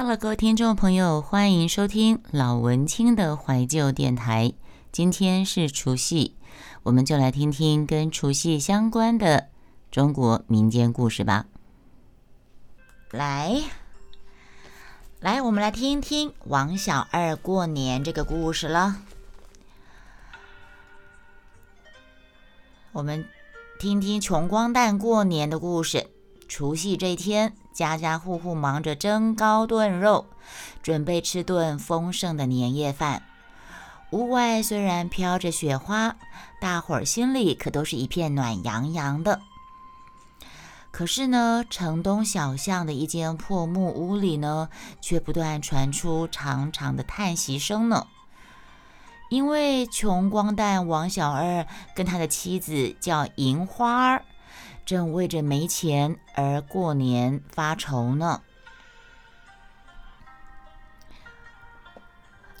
Hello，各位听众朋友，欢迎收听老文青的怀旧电台。今天是除夕，我们就来听听跟除夕相关的中国民间故事吧。来，来，我们来听听王小二过年这个故事了。我们听听穷光蛋过年的故事。除夕这一天。家家户户忙着蒸糕炖肉，准备吃顿丰盛的年夜饭。屋外虽然飘着雪花，大伙儿心里可都是一片暖洋洋的。可是呢，城东小巷的一间破木屋里呢，却不断传出长长的叹息声呢。因为穷光蛋王小二跟他的妻子叫银花儿。正为着没钱而过年发愁呢。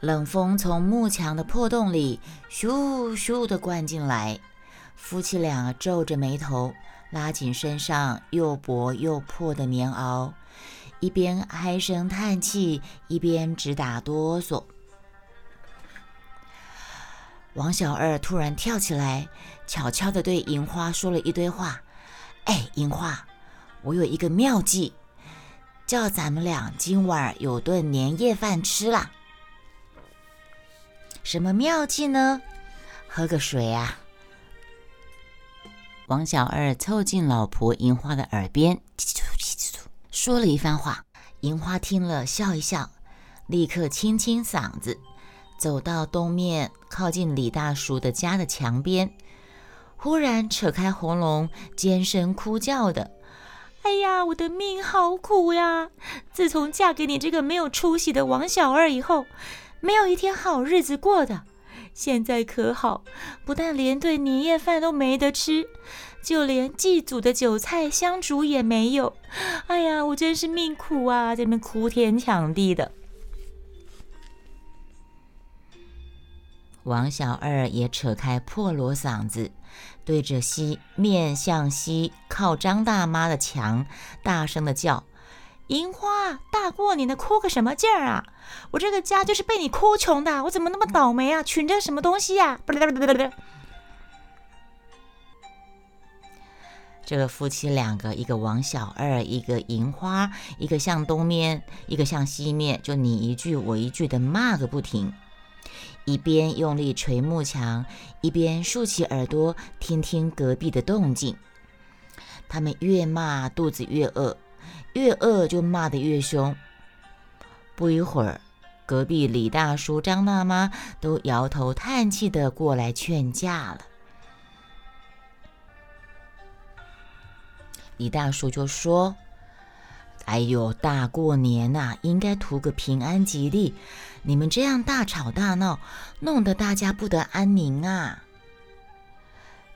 冷风从木墙的破洞里咻咻的灌进来，夫妻俩皱着眉头，拉紧身上又薄又破的棉袄，一边唉声叹气，一边直打哆嗦。王小二突然跳起来，悄悄地对银花说了一堆话。哎，樱花，我有一个妙计，叫咱们俩今晚有顿年夜饭吃啦。什么妙计呢？喝个水啊！王小二凑近老婆银花的耳边，说了一番话。银花听了，笑一笑，立刻清清嗓子，走到东面，靠近李大叔的家的墙边。忽然扯开喉咙，尖声哭叫的：“哎呀，我的命好苦呀！自从嫁给你这个没有出息的王小二以后，没有一天好日子过的。现在可好，不但连顿年夜饭都没得吃，就连祭祖的酒菜香烛也没有。哎呀，我真是命苦啊！这边哭天抢地的。”王小二也扯开破锣嗓子。对着西面向西靠张大妈的墙，大声的叫：“银花，大过年的哭个什么劲儿啊！我这个家就是被你哭穷的，我怎么那么倒霉啊？娶这什么东西呀？”这个夫妻两个，一个王小二，一个银花，一个向东面，一个向西面，就你一句我一句的骂个不停。一边用力捶木墙，一边竖起耳朵听听隔壁的动静。他们越骂肚子越饿，越饿就骂得越凶。不一会儿，隔壁李大叔、张大妈都摇头叹气的过来劝架了。李大叔就说：“哎呦，大过年呐，应该图个平安吉利。”你们这样大吵大闹，弄得大家不得安宁啊！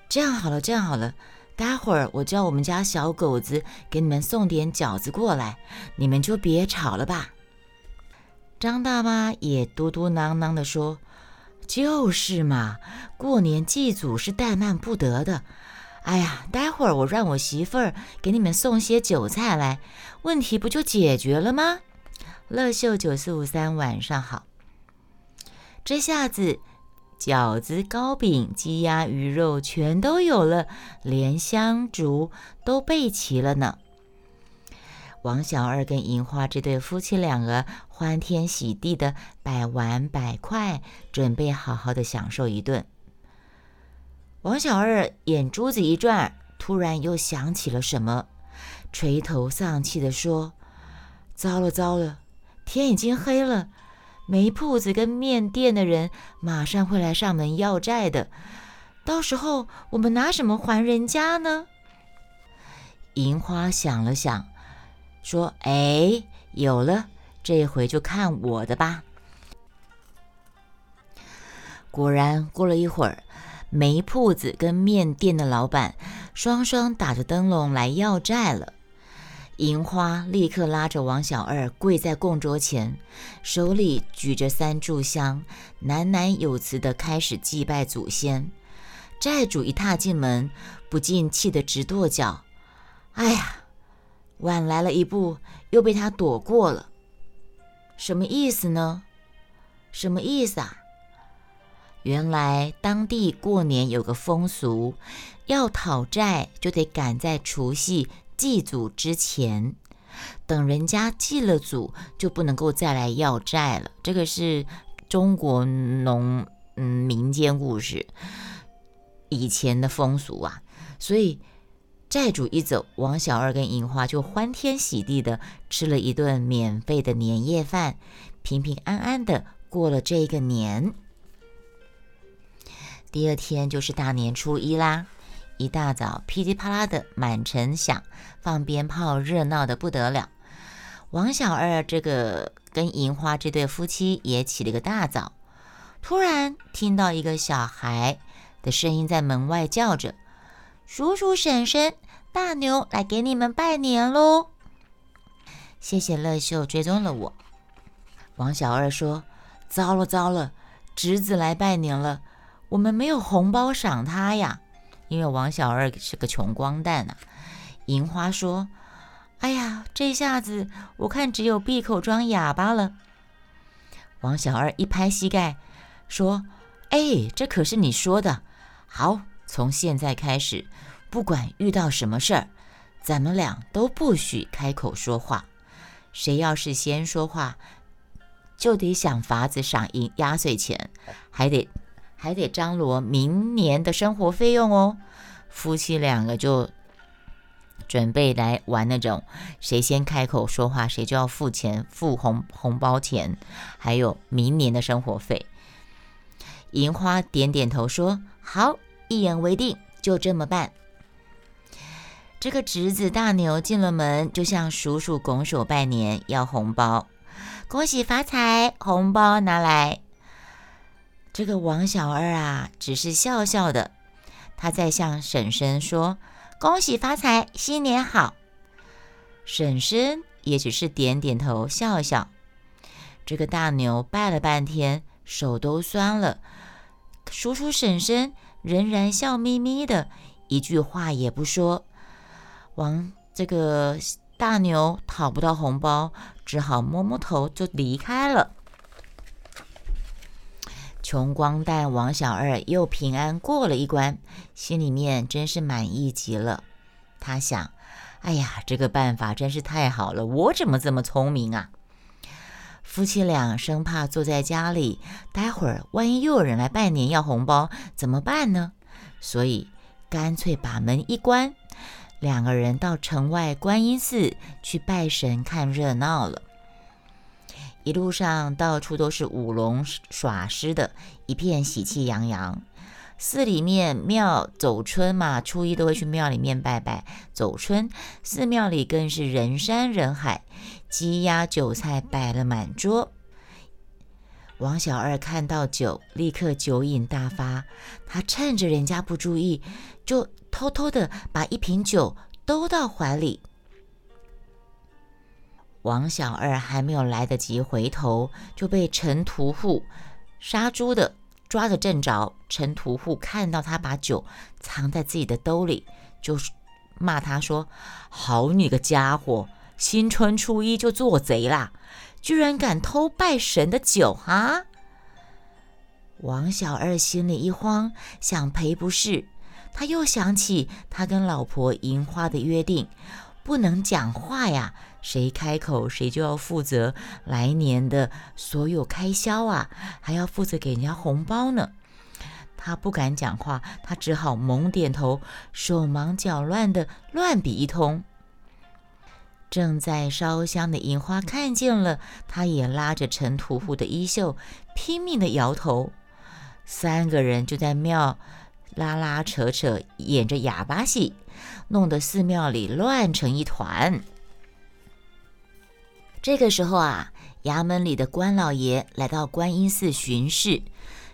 这样好了，这样好了，待会儿我叫我们家小狗子给你们送点饺子过来，你们就别吵了吧。张大妈也嘟嘟囔囔地说：“就是嘛，过年祭祖是怠慢不得的。哎呀，待会儿我让我媳妇儿给你们送些韭菜来，问题不就解决了吗？”乐秀九四五三，晚上好。这下子饺子、糕饼、鸡鸭鱼肉全都有了，连香烛都备齐了呢。王小二跟银花这对夫妻两个欢天喜地的摆碗摆筷，准备好好的享受一顿。王小二眼珠子一转，突然又想起了什么，垂头丧气的说：“糟了，糟了！”天已经黑了，煤铺子跟面店的人马上会来上门要债的，到时候我们拿什么还人家呢？银花想了想，说：“哎，有了，这回就看我的吧。”果然，过了一会儿，煤铺子跟面店的老板双双打着灯笼来要债了。银花立刻拉着王小二跪在供桌前，手里举着三炷香，喃喃有词地开始祭拜祖先。债主一踏进门，不禁气得直跺脚：“哎呀，晚来了一步，又被他躲过了。”什么意思呢？什么意思啊？原来当地过年有个风俗，要讨债就得赶在除夕祭祖之前，等人家祭了祖，就不能够再来要债了。这个是中国农嗯民间故事，以前的风俗啊。所以债主一走，王小二跟银花就欢天喜地的吃了一顿免费的年夜饭，平平安安的过了这个年。第二天就是大年初一啦，一大早噼里啪啦的满城响，放鞭炮，热闹的不得了。王小二这个跟银花这对夫妻也起了个大早，突然听到一个小孩的声音在门外叫着：“叔叔婶婶，大牛来给你们拜年喽！”谢谢乐秀追踪了我。王小二说：“糟了糟了，侄子来拜年了。”我们没有红包赏他呀，因为王小二是个穷光蛋呐。银花说：“哎呀，这下子我看只有闭口装哑巴了。”王小二一拍膝盖说：“哎，这可是你说的。好，从现在开始，不管遇到什么事儿，咱们俩都不许开口说话。谁要是先说话，就得想法子赏银压岁钱，还得。”还得张罗明年的生活费用哦。夫妻两个就准备来玩那种，谁先开口说话，谁就要付钱，付红红包钱，还有明年的生活费。银花点点头说：“好，一言为定，就这么办。”这个侄子大牛进了门，就向叔叔拱手拜年，要红包，恭喜发财，红包拿来。这个王小二啊，只是笑笑的，他在向婶婶说：“恭喜发财，新年好。”婶婶也只是点点头，笑笑。这个大牛拜了半天，手都酸了。叔叔婶婶仍然笑眯眯的，一句话也不说。王这个大牛讨不到红包，只好摸摸头就离开了。穷光蛋王小二又平安过了一关，心里面真是满意极了。他想：“哎呀，这个办法真是太好了，我怎么这么聪明啊？”夫妻俩生怕坐在家里，待会儿万一又有人来拜年要红包，怎么办呢？所以干脆把门一关，两个人到城外观音寺去拜神看热闹了。一路上到处都是舞龙耍狮的，一片喜气洋洋。寺里面庙走春嘛，初一都会去庙里面拜拜走春。寺庙里更是人山人海，鸡鸭酒菜摆了满桌。王小二看到酒，立刻酒瘾大发，他趁着人家不注意，就偷偷的把一瓶酒兜到怀里。王小二还没有来得及回头，就被陈屠户杀猪的抓得正着。陈屠户看到他把酒藏在自己的兜里，就骂他说：“好你个家伙，新春初一就做贼啦，居然敢偷拜神的酒啊！”王小二心里一慌，想赔不是，他又想起他跟老婆银花的约定，不能讲话呀。谁开口，谁就要负责来年的所有开销啊，还要负责给人家红包呢。他不敢讲话，他只好猛点头，手忙脚乱的乱比一通。正在烧香的银花看见了，他也拉着陈屠户的衣袖，拼命的摇头。三个人就在庙拉拉扯扯，演着哑巴戏，弄得寺庙里乱成一团。这个时候啊，衙门里的官老爷来到观音寺巡视，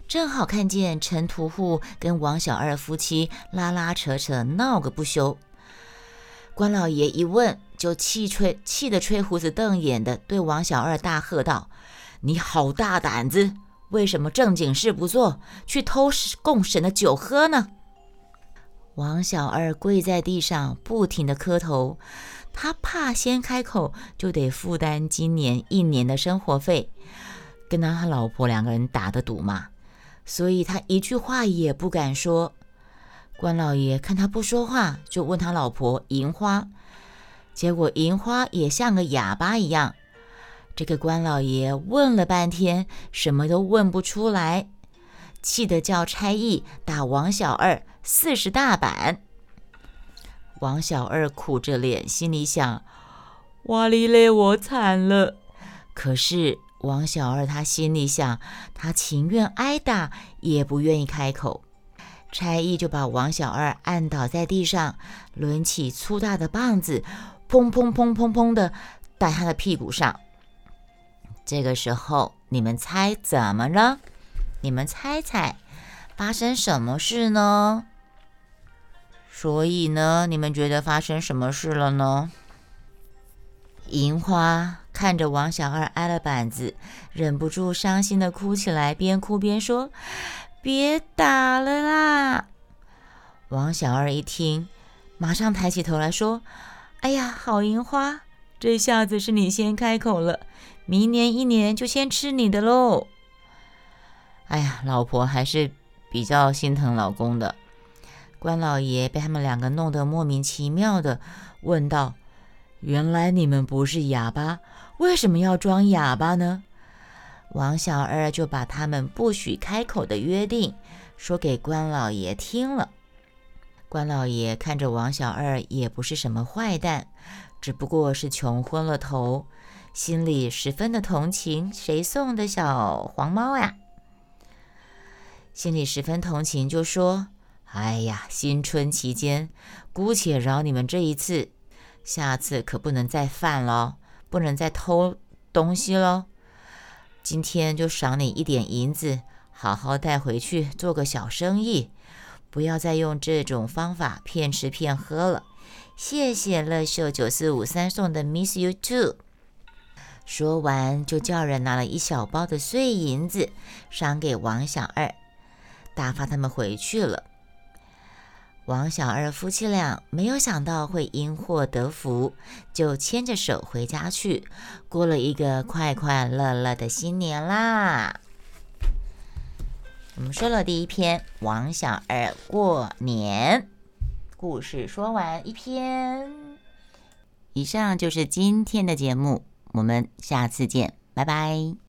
正好看见陈屠户跟王小二夫妻拉拉扯扯闹个不休。官老爷一问，就气吹气得吹胡子瞪眼的对王小二大喝道：“你好大胆子！为什么正经事不做，去偷供神的酒喝呢？”王小二跪在地上，不停的磕头。他怕先开口就得负担今年一年的生活费，跟他老婆两个人打的赌嘛，所以他一句话也不敢说。关老爷看他不说话，就问他老婆银花，结果银花也像个哑巴一样。这个关老爷问了半天，什么都问不出来，气得叫差役打王小二四十大板。王小二苦着脸，心里想：哇哩嘞，我惨了。可是王小二他心里想，他情愿挨打，也不愿意开口。差役就把王小二按倒在地上，抡起粗大的棒子，砰砰砰砰砰的打他的屁股上。这个时候，你们猜怎么了？你们猜猜，发生什么事呢？所以呢，你们觉得发生什么事了呢？银花看着王小二挨了板子，忍不住伤心的哭起来，边哭边说。别打了啦！王小二一听，马上抬起头来说：“哎呀，好银花，这下子是你先开口了，明年一年就先吃你的喽。”哎呀，老婆还是比较心疼老公的。关老爷被他们两个弄得莫名其妙的，问道：“原来你们不是哑巴，为什么要装哑巴呢？”王小二就把他们不许开口的约定说给关老爷听了。关老爷看着王小二也不是什么坏蛋，只不过是穷昏了头，心里十分的同情谁送的小黄猫呀？心里十分同情，就说：“哎呀，新春期间，姑且饶你们这一次，下次可不能再犯了，不能再偷东西喽。”今天就赏你一点银子，好好带回去做个小生意，不要再用这种方法骗吃骗喝了。谢谢乐秀九四五三送的 Miss You Too。说完就叫人拿了一小包的碎银子赏给王小二，打发他们回去了。王小二夫妻俩没有想到会因祸得福，就牵着手回家去，过了一个快快乐乐的新年啦。我们说了第一篇《王小二过年》故事，说完一篇，以上就是今天的节目，我们下次见，拜拜。